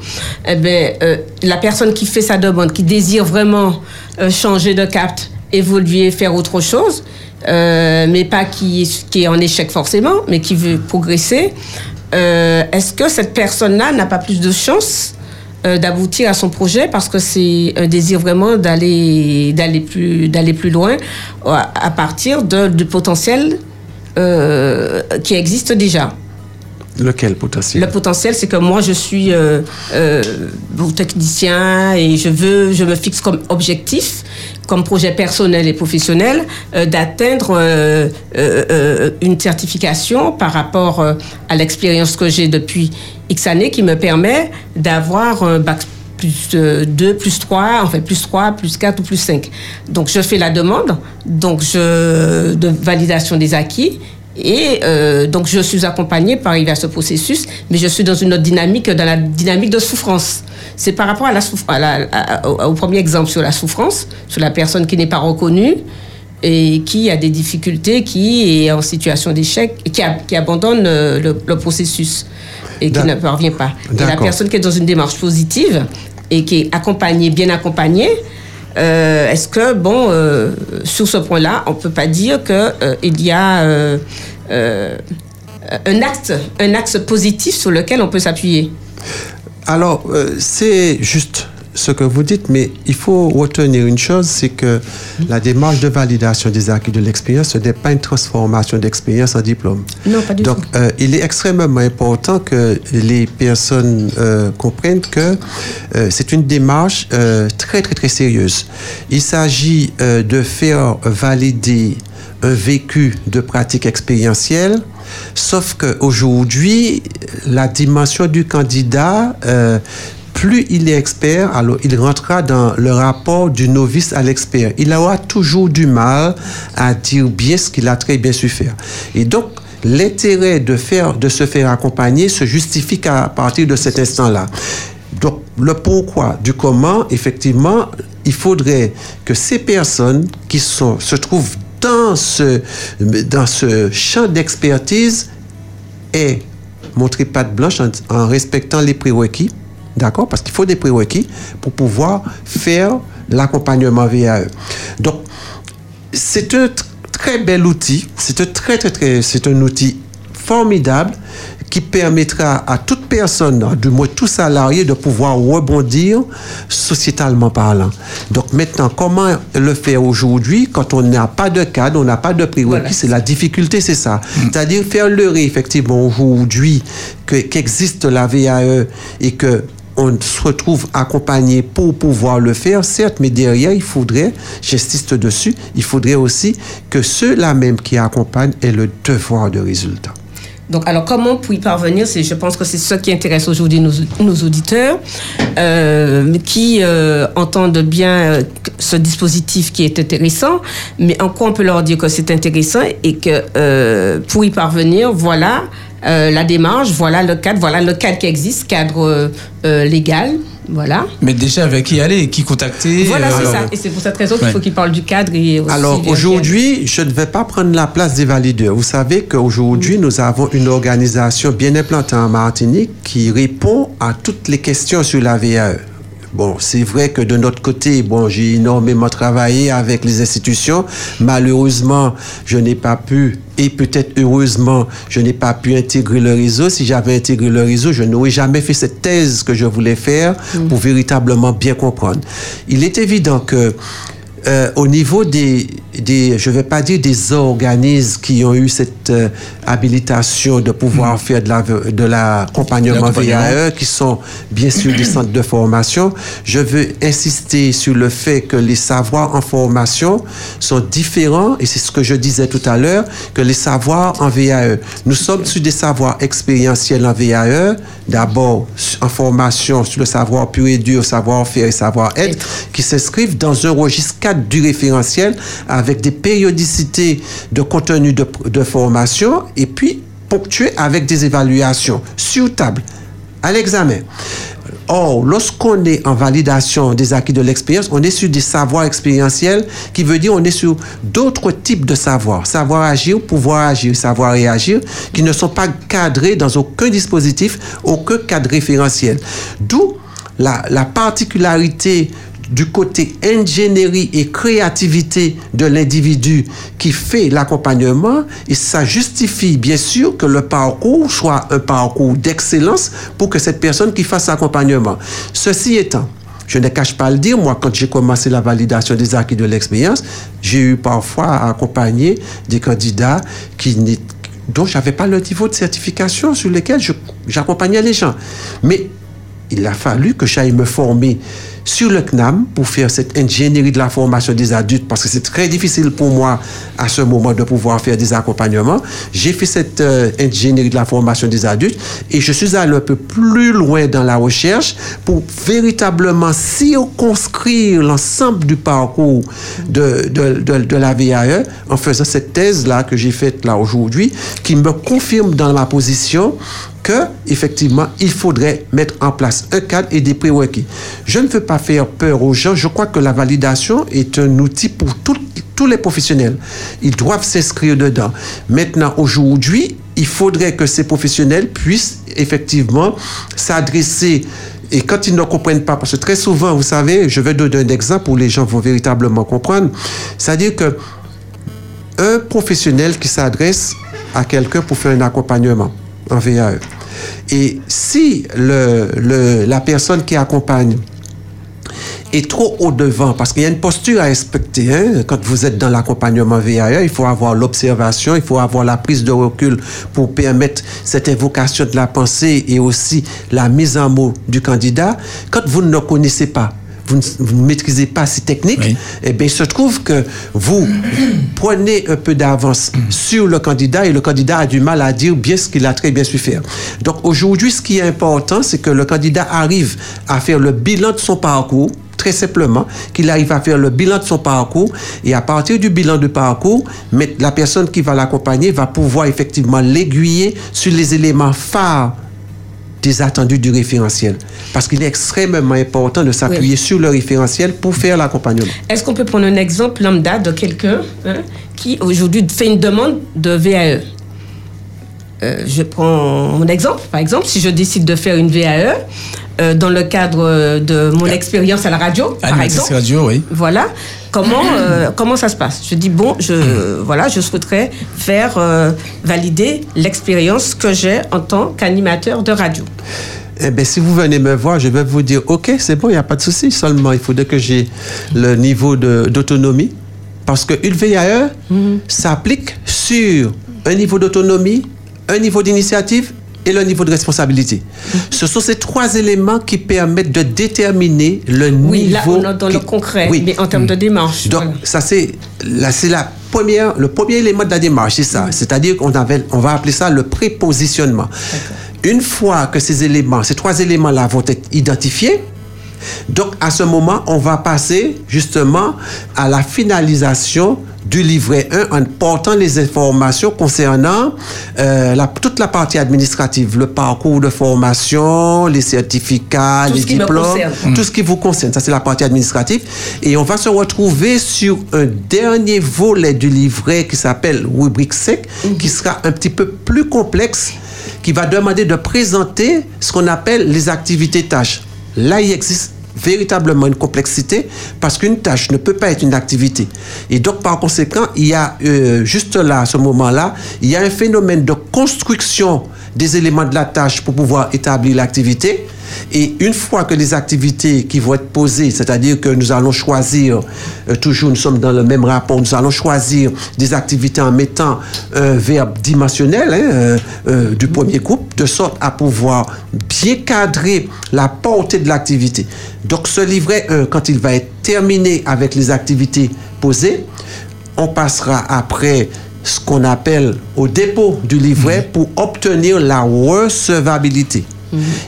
eh bien, euh, la personne qui fait sa demande, qui désire vraiment euh, changer de cap, évoluer, faire autre chose, mais pas qui, qui est en échec forcément, mais qui veut progresser, est-ce que cette personne-là n'a pas plus de chance euh, d'aboutir à son projet parce que c'est un désir vraiment d'aller d'aller plus d'aller plus loin euh, à partir de, du potentiel euh, qui existe déjà. Lequel potentiel? Le potentiel, c'est que moi, je suis euh, euh, technicien et je veux, je me fixe comme objectif, comme projet personnel et professionnel, euh, d'atteindre euh, euh, une certification par rapport à l'expérience que j'ai depuis X années qui me permet d'avoir un bac plus euh, 2, plus 3, enfin plus 3, plus 4 ou plus 5. Donc je fais la demande donc je, de validation des acquis et donc, je suis accompagnée pour arriver à ce processus, mais je suis dans une autre dynamique, dans la dynamique de souffrance. C'est par rapport à la, souff- à la- à- au, premier exemple sur la souffrance, sur la personne qui n'est pas reconnue et qui a des difficultés, qui est en situation d'échec, et qui, a- qui abandonne euh, le, le processus et qui ne parvient pas. Et la personne qui est dans une démarche positive et qui est accompagnée, bien accompagnée, euh, Est-ce que, bon, euh, sur ce point-là, on ne peut pas dire qu'il y a un axe positif sur lequel on peut s'appuyer? Alors, euh, c'est juste ce que vous dites, mais il faut retenir une chose, c'est que la démarche de validation des acquis de l'expérience, ce n'est pas une transformation d'expérience en diplôme. Non, pas du Donc, tout. euh, il est extrêmement important que les personnes euh, comprennent que euh, c'est une démarche très, très, très sérieuse. Il s'agit de faire valider un vécu de pratique expérientielle, sauf qu'aujourd'hui, la dimension du candidat, euh, plus il est expert, alors il rentrera dans le rapport du novice à l'expert. Il aura toujours du mal à dire bien ce qu'il a très bien su faire. Et donc, l'intérêt de, faire, de se faire accompagner se justifie qu'à partir de cet instant-là. Donc, le pourquoi du comment, effectivement, il faudrait que ces personnes qui se trouvent dans ce, dans ce champ d'expertise aient montré patte blanche en, respectant les prérequis, d'accord? Parce qu'il faut des prérequis pour pouvoir faire l'accompagnement VAE. Donc, c'est un tr- très bel outil, c'est un très, très, très, c'est un outil formidable qui permettra à toute personne, du moins tout salarié, de pouvoir rebondir sociétalement parlant. Donc maintenant, comment le faire aujourd'hui quand on n'a pas de cadre, on n'a pas de prérequis, Voilà. c'est la difficulté, c'est ça. C'est-à-dire faire leurrer effectivement aujourd'hui que- qu'existe la VAE et que on se retrouve accompagné pour pouvoir le faire, certes, mais derrière, il faudrait, j'insiste dessus, il faudrait aussi que ceux-là même qui accompagnent aient le devoir de résultat. Donc, alors, comment pour y parvenir Je pense que c'est ce qui intéresse aujourd'hui nos, nos auditeurs, euh, qui euh, entendent bien euh, ce dispositif qui est intéressant, mais en quoi on peut leur dire que c'est intéressant et que euh, pour y parvenir, voilà euh, la démarche, voilà le cadre, voilà le cadre qui existe, cadre euh, légal, voilà. Mais déjà, avec qui aller, qui contacter Voilà, c'est euh, ça. Et c'est pour cette raison qu'il ouais. faut qu'ils parlent du cadre et aussi Alors aujourd'hui, je ne vais pas prendre la place des valideurs. Vous savez qu'aujourd'hui, nous avons une organisation bien implantée en Martinique qui répond à toutes les questions sur la VAE. Bon, c'est vrai que de notre côté, bon, j'ai énormément travaillé avec les institutions. Malheureusement, je n'ai pas pu, et peut-être heureusement, je n'ai pas pu intégrer le réseau. Si j'avais intégré le réseau, je n'aurais jamais fait cette thèse que je voulais faire pour véritablement bien comprendre. Il est évident que euh, au niveau des, des, je ne vais pas dire des organismes qui ont eu cette euh, habilitation de pouvoir faire de la- de l'accompagnement L'accompagnement. VAE, qui sont bien sûr des centres de formation, je veux insister sur le fait que les savoirs en formation sont différents, et c'est ce que je disais tout à l'heure, que les savoirs en VAE. Nous sommes sur des savoirs expérientiels en VAE, d'abord en formation sur le savoir pur et dur, savoir-faire et savoir-être, qui s'inscrivent dans un registre du référentiel avec des périodicités de contenu de, formation et puis ponctué avec des évaluations sur table à l'examen. Or, lorsqu'on est en validation des acquis de l'expérience, on est sur des savoirs expérientiels qui veut dire on est sur d'autres types de savoirs. Savoir agir, pouvoir agir, savoir réagir, qui ne sont pas cadrés dans aucun dispositif, aucun cadre référentiel. D'où la particularité du côté ingénierie et créativité de l'individu qui fait l'accompagnement et ça justifie bien sûr que le parcours soit un parcours d'excellence pour que cette personne qui fasse l'accompagnement. Ceci étant, je ne cache pas le dire, moi, quand j'ai commencé la validation des acquis de l'expérience, j'ai eu parfois à accompagner des candidats qui dont je n'avais pas le niveau de certification sur lequel j'accompagnais les gens. Mais il a fallu que j'aille me former sur le CNAM pour faire cette ingénierie de la formation des adultes parce que c'est très difficile pour moi à ce moment de pouvoir faire des accompagnements. J'ai fait cette euh, ingénierie de la formation des adultes et je suis allé un peu plus loin dans la recherche pour véritablement circonscrire l'ensemble du parcours de, de, de, de la VAE en faisant cette thèse-là que j'ai faite là aujourd'hui qui me confirme dans ma position que, effectivement, il faudrait mettre en place un cadre et des prérequis. Je ne veux pas faire peur aux gens. Je crois que la validation est un outil pour tous les professionnels. Ils doivent s'inscrire dedans. Maintenant, aujourd'hui, il faudrait que ces professionnels puissent effectivement s'adresser et quand ils ne comprennent pas, parce que très souvent, vous savez, je vais donner un exemple où les gens vont véritablement comprendre, c'est-à-dire que un professionnel qui s'adresse à quelqu'un pour faire un accompagnement, en VAE. Et si le, la personne qui accompagne est trop au devant, parce qu'il y a une posture à respecter. Hein. Quand vous êtes dans l'accompagnement VAE, il faut avoir l'observation, il faut avoir la prise de recul pour permettre cette invocation de la pensée et aussi la mise en mots du candidat. Quand vous ne connaissez pas, vous ne, maîtrisez pas ces techniques, et eh bien, il se trouve que vous prenez un peu d'avance sur le candidat et le candidat a du mal à dire bien ce qu'il a très bien su faire. Donc aujourd'hui, ce qui est important, c'est que le candidat arrive à faire le bilan de son parcours, très simplement, qu'il arrive à faire le bilan de son parcours et à partir du bilan de parcours, la personne qui va l'accompagner va pouvoir effectivement l'aiguiller sur les éléments phares des attendus du référentiel. Parce qu'il est extrêmement important de s'appuyer sur le référentiel pour faire l'accompagnement. Est-ce qu'on peut prendre un exemple lambda de quelqu'un hein, qui aujourd'hui fait une demande de VAE euh, je prends mon exemple. Par exemple, si je décide de faire une VAE, euh, dans le cadre de mon ah. expérience à la radio, par exemple. radio, oui. Voilà. Comment, euh, comment ça se passe? Je dis, bon, je, voilà, je souhaiterais faire valider l'expérience que j'ai en tant qu'animateur de radio. Eh bien, si vous venez me voir, je vais vous dire, OK, c'est bon, il n'y a pas de souci. Seulement, il faudrait que j'ai le niveau d'autonomie. Parce qu'une VAE mhm. s'applique sur un niveau d'autonomie, un niveau d'initiative et le niveau de responsabilité. Ce sont ces trois éléments qui permettent de déterminer le niveau. Oui, là on est dans le concret, oui. mais en termes de démarche. Donc ça c'est c'est la première le premier élément de la démarche, c'est ça. C'est-à-dire qu'on on va appeler ça le prépositionnement. Une fois que ces éléments, ces trois éléments là vont être identifiés, donc à ce moment on va passer justement à la finalisation du livret 1 en portant les informations concernant euh, la, toute la partie administrative, le parcours de formation, les certificats, les diplômes, tout ce qui vous concerne. Ça, c'est la partie administrative. Et on va se retrouver sur un dernier volet du livret qui s'appelle rubrique sec, mhm. qui sera un petit peu plus complexe, qui va demander de présenter ce qu'on appelle les activités tâches. Là, il existe véritablement une complexité parce qu'une tâche ne peut pas être une activité. Et donc, par conséquent, il y a euh, juste là, à ce moment-là, il y a un phénomène de construction des éléments de la tâche pour pouvoir établir l'activité. Et une fois que les activités qui vont être posées, c'est-à-dire que nous allons choisir, euh, toujours nous sommes dans le même rapport, nous allons choisir des activités en mettant un verbe dimensionnel hein, euh, euh, du premier groupe, de sorte à pouvoir bien cadrer la portée de l'activité. Donc ce livret quand il va être terminé avec les activités posées, on passera après ce qu'on appelle au dépôt du livret pour obtenir la recevabilité.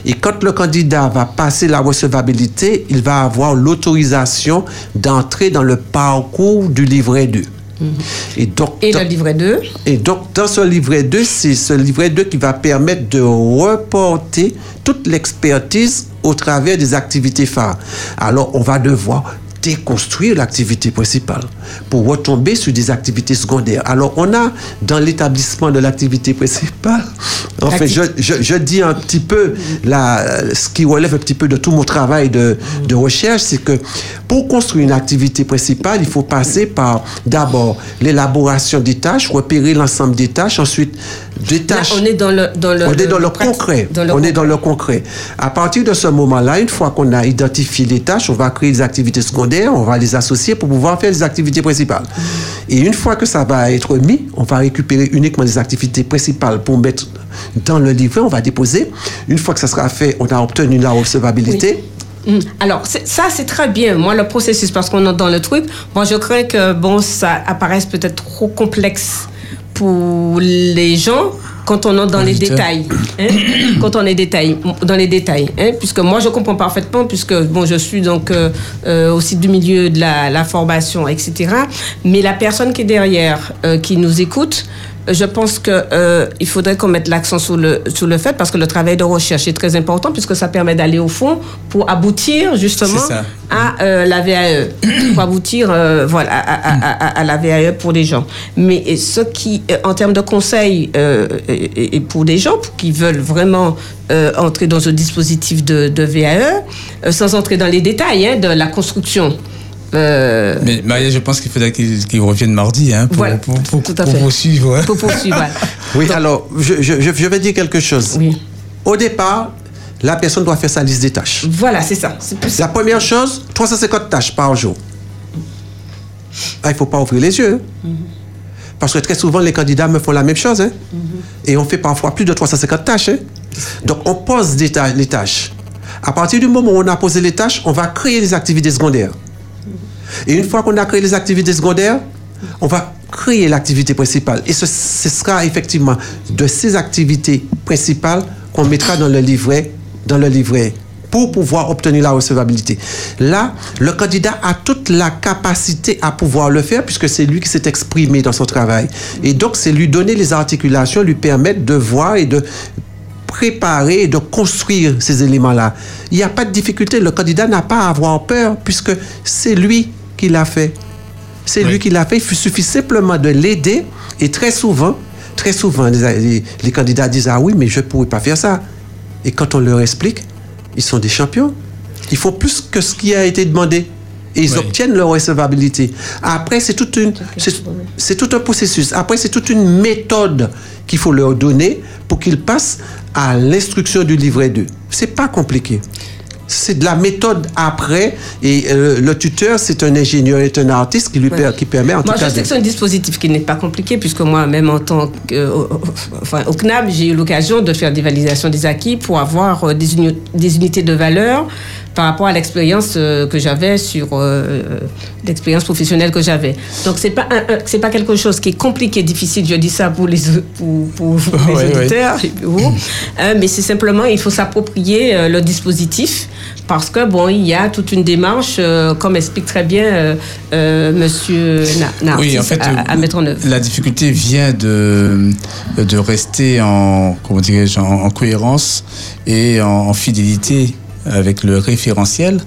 Et quand le candidat va passer la recevabilité, il va avoir l'autorisation d'entrer dans le parcours du livret 2. Mhm. Et, donc, et le livret 2 Et donc, dans ce livret 2, c'est ce livret 2 qui va permettre de reporter toute l'expertise au travers des activités phares. Alors, on va devoir déconstruire l'activité principale pour retomber sur des activités secondaires. Alors, on a dans l'établissement de l'activité principale, en fait, je, je, je, dis un petit peu la, ce qui relève un petit peu de tout mon travail de, de recherche, c'est que pour construire une activité principale, il faut passer par d'abord l'élaboration des tâches, repérer l'ensemble des tâches, ensuite Là, on est dans le, dans le, on est dans le, concret. Dans le on concret. est dans le concret. À partir de ce moment-là, une fois qu'on a identifié les tâches, on va créer des activités secondaires, on va les associer pour pouvoir faire les activités principales. Et une fois que ça va être mis, on va récupérer uniquement les activités principales pour mettre dans le livret, on va déposer. Une fois que ça sera fait, on a obtenu la recevabilité. Hum. Alors, ça, c'est très bien. Moi, le processus, parce qu'on est dans le truc, moi, je crains que, bon, ça apparaisse peut-être trop complexe pour les gens quand on est dans les détails. hein. quand on est détail, dans les détails. hein. Puisque moi, je comprends parfaitement, puisque, bon, je suis donc euh, euh, aussi du milieu de la, la formation, etc. Mais la personne qui est derrière, euh, qui nous écoute, je pense que euh, il faudrait qu'on mette l'accent sur le sur le fait parce que le travail de recherche est très important puisque ça permet d'aller au fond pour aboutir justement à euh, la VAE pour aboutir euh, voilà à, à- à- à la VAE pour les gens. Mais ce qui euh, en termes de conseils euh, et, et pour des gens qui veulent vraiment entrer dans ce dispositif de, de VAE euh, sans entrer dans les détails hein, de la construction euh, Mais Maria, je pense qu'il faudrait qu'il qu'il revienne mardi hein, pour, Voilà, pour, pour, poursuivre. hein. pour poursuivre voilà. Oui, alors, je, je, vais dire quelque chose. oui Au départ, la personne doit faire sa liste des tâches. voilà c'est ça c'est plus La première chose, 350 tâches par jour. Ah, il ne faut pas ouvrir les yeux. hein. Parce que très souvent, les candidats me font la même chose. hein. Et on fait parfois plus de 350 tâches. hein. Donc, on pose des les tâches. À partir du moment où on a posé les tâches, on va créer des activités secondaires. Et une fois qu'on a créé les activités secondaires, on va créer l'activité principale. Et ce, sera effectivement de ces activités principales qu'on mettra dans le livret, dans le livret pour pouvoir obtenir la recevabilité. Là, le candidat a toute la capacité à pouvoir le faire puisque c'est lui qui s'est exprimé dans son travail. Et donc, c'est lui donner les articulations, lui permettre de voir et de préparer et de construire ces éléments-là. Il n'y a pas de difficulté. Le candidat n'a pas à avoir peur puisque c'est lui qui l'a fait. C'est Oui. lui qui l'a fait. Il suffit simplement de l'aider. Et très souvent, très souvent, les, les- les candidats disent Ah oui, mais je ne pourrais pas faire ça. Et quand on leur explique, ils sont des champions. Ils font plus que ce qui a été demandé. Et ils Oui. obtiennent leur recevabilité. Après, c'est toute une, c'est, c'est tout un processus. Après, c'est toute une méthode qu'il faut leur donner pour qu'ils passent à l'instruction du livret 2. C'est pas compliqué. C'est de la méthode après. Et euh, le tuteur, c'est un ingénieur et un artiste qui lui Ouais. per- qui permet en Moi, tout je cas sais de- que c'est un dispositif qui n'est pas compliqué, puisque moi, même en tant que. euh, enfin, au CNAB, j'ai eu l'occasion de faire des validations des acquis pour avoir euh, des, uni- des unités de valeur par rapport à l'expérience euh, que j'avais sur euh, l'expérience professionnelle que j'avais. Donc, c'est pas, c'est pas quelque chose qui est compliqué, difficile. Je dis ça pour les, pour, pour les Ouais, auditeurs et vous. Euh, mais c'est simplement, il faut s'approprier euh, le dispositif parce que, bon, il y a toute une démarche, comme explique très bien Monsieur Na- Narcisse, Oui, en fait, à, à mettre en œuvre. La difficulté vient de, de rester en, comment en, en cohérence et en, en fidélité avec le référentiel.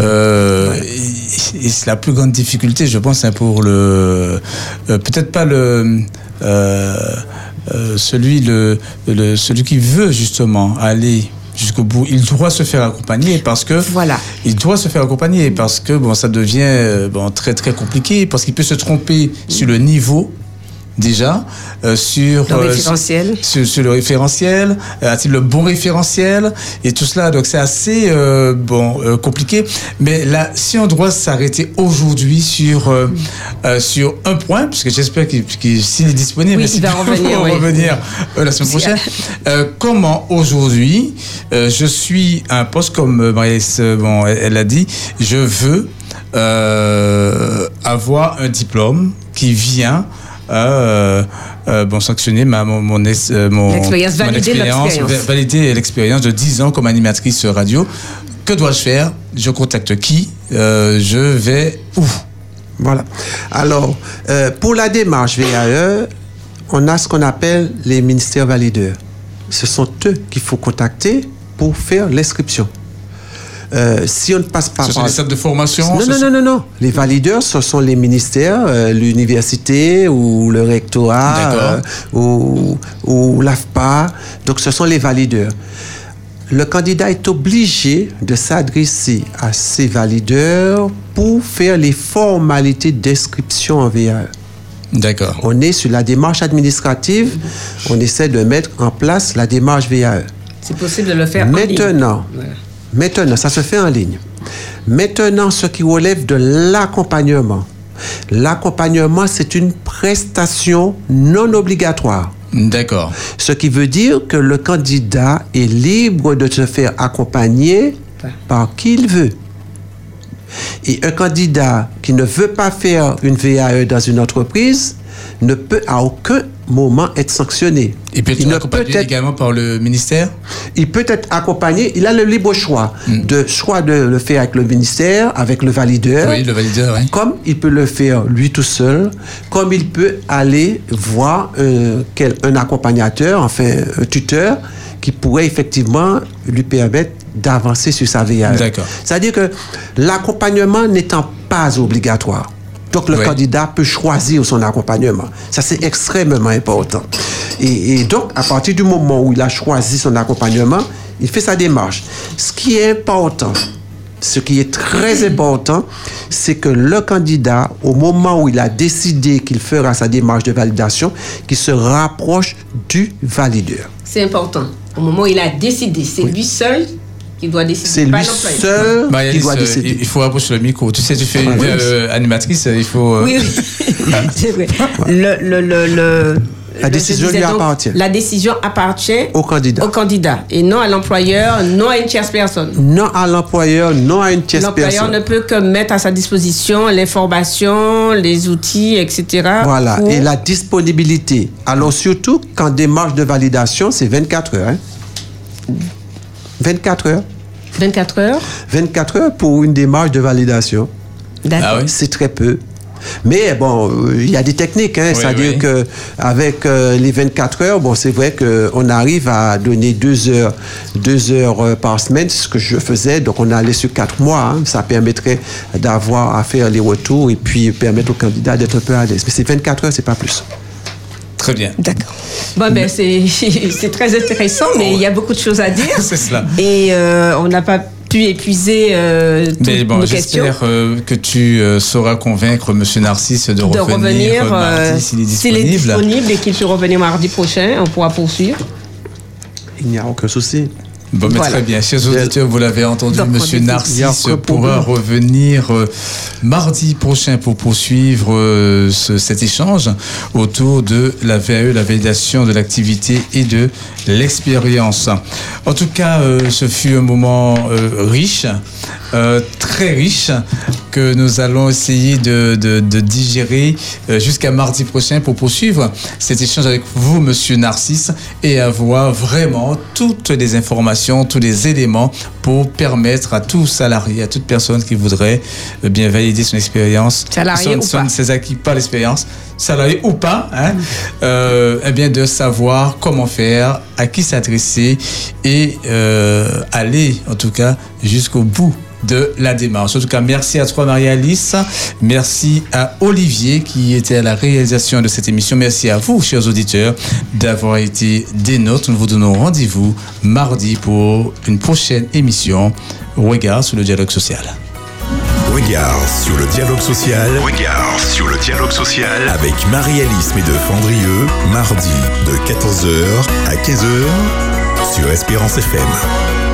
Euh, et, la plus grande difficulté, je pense, hein, pour le. euh, Peut-être pas le. euh, celui, le, le- celui qui veut justement aller jusqu'au bout, il doit se faire accompagner parce que Voilà. il doit se faire accompagner parce que bon, ça devient bon, très très compliqué parce qu'il peut se tromper sur le niveau déjà euh, sur, Le euh, référentiel. sur, sur le référentiel euh, a-t-il le bon référentiel et tout cela donc c'est assez euh, bon euh, compliqué mais là si on doit s'arrêter aujourd'hui sur euh, euh, sur un point puisque j'espère qu'il s'il est disponible Oui, mais il va revenir, oui. euh, la semaine prochaine euh, comment aujourd'hui euh, je suis un poste comme euh, euh, bon, elle, elle a dit, je veux euh, avoir un diplôme qui vient euh, euh, bon, sanctionner ma, mon, mon, es- euh, mon- L'expérience, mon valider expérience, valider l'expérience de 10 ans comme animatrice radio. Que dois-je faire? Je contacte qui? Euh, Je vais où? Voilà. Alors, euh, pour la démarche VAE, on a ce qu'on appelle les ministères valideurs. Ce sont eux qu'il faut contacter pour faire l'inscription. Euh, si on ne passe pas Ce sont par... des centres de formation Non, non, sont- non, non, non. Les valideurs, ce sont les ministères, euh, l'université ou le rectorat euh, ou, ou l'AFPA. Donc, ce sont les valideurs. Le candidat est obligé de s'adresser à ces valideurs pour faire les formalités d'inscription en VAE. D'accord. On est sur la démarche administrative, on essaie de mettre en place la démarche VAE. C'est possible de le faire en ligne. Maintenant. Maintenant, ça se fait en ligne. Maintenant, ce qui relève de l'accompagnement. L'accompagnement, c'est une prestation non obligatoire. D'accord. Ce qui veut dire que le candidat est libre de se faire accompagner par qui il veut. Et un candidat qui ne veut pas faire une VAE dans une entreprise ne peut à aucun moment être sanctionné. Et peut être il, ne peut être, également par le ministère? Il peut être accompagné, il a le libre choix de soit de le faire avec le ministère, avec le valideur, Oui, le valideur, oui. comme il peut le faire lui tout seul, comme il peut aller voir euh, quel- un accompagnateur, enfin un tuteur, qui pourrait effectivement lui permettre d'avancer sur sa VAE. D'accord. C'est-à-dire que l'accompagnement n'étant pas obligatoire, donc le candidat peut choisir son accompagnement. Ça, c'est extrêmement important. Et, et donc, à partir du moment où il a choisi son accompagnement, il fait sa démarche. Ce qui est important, ce qui est très important, c'est que le candidat, au moment où il a décidé qu'il fera sa démarche de validation, qu'il se rapproche du valideur. C'est important. Au moment où il a décidé, c'est lui seul qui doit décider. C'est lui l'employeur. seul qui doit euh, décider. il faut rapprocher le micro. Tu sais, tu fais une euh, animatrice, il faut. euh, Oui, oui. c'est vrai. Le, le, le, le- La le- décision lui appartient. La décision appartient Au candidat. au candidat et non à l'employeur, non à une tierce personne. Non à l'employeur, non à une tierce L'employeur personne. ne peut que mettre à sa disposition l'information, les outils, etc. Voilà, pour- et la disponibilité. Alors surtout, quand démarche de validation, c'est 24 heures. hein. 24 heures. 24 heures. 24 heures pour une démarche de validation. D'accord. Ah oui? C'est très peu. Mais bon, euh, il y a des techniques, hein, Oui, c'est-à-dire oui. que avec euh, les 24 heures, bon, c'est vrai qu'on arrive à donner deux heures, deux heures euh, par semaine, ce que je faisais. Donc on allait sur quatre mois, hein. ça permettrait d'avoir à faire les retours et puis permettre au candidat d'être un peu à l'aise. Mais c'est 24 heures, c'est pas plus. Très bien. D'accord. Bon, ben, c'est c'est très intéressant, mais il y a beaucoup de choses à dire. C'est cela. Et euh, on n'a pas pu épuiser euh, toutes Mais bon, nos questions. j'espère euh, que tu euh, sauras convaincre Monsieur Narcisse de, De revenir, revenir, s'il est s'il est disponible. disponible et qu'il peut revenir mardi prochain, on pourra poursuivre. Il n'y a aucun souci. Bon, mais Voilà. très bien. Chers auditeurs, vous l'avez entendu, Donc, Monsieur Narcisse pourra revenir euh, mardi prochain pour poursuivre euh, ce- cet échange autour de la VAE, la validation de l'activité et de l'expérience. En tout cas, euh, ce fut un moment riche, très riche, que nous allons essayer de, de- de digérer euh, jusqu'à mardi prochain pour poursuivre cet échange avec vous, Monsieur Narcisse, et avoir vraiment toutes les informations, tous les éléments pour permettre à tout salarié, à toute personne qui voudrait euh, bien valider son expérience, Salarié son- ou son- pas. ses acquis par l'expérience, salarié ou pas, hein, euh, eh bien de savoir comment faire, à qui s'adresser et euh, aller en tout cas jusqu'au bout de la démarche. En tout cas, merci à toi Marie-Alice, merci à Olivier qui était à la réalisation de cette émission, merci à vous chers auditeurs d'avoir été des nôtres. Nous vous donnons rendez-vous mardi pour une prochaine émission Regard sur le dialogue social. Regard sur le dialogue social. Regard sur le dialogue social avec Marie-Alice Médeux-Fandrieux, mardi de 14h à 15h sur Espérance FM.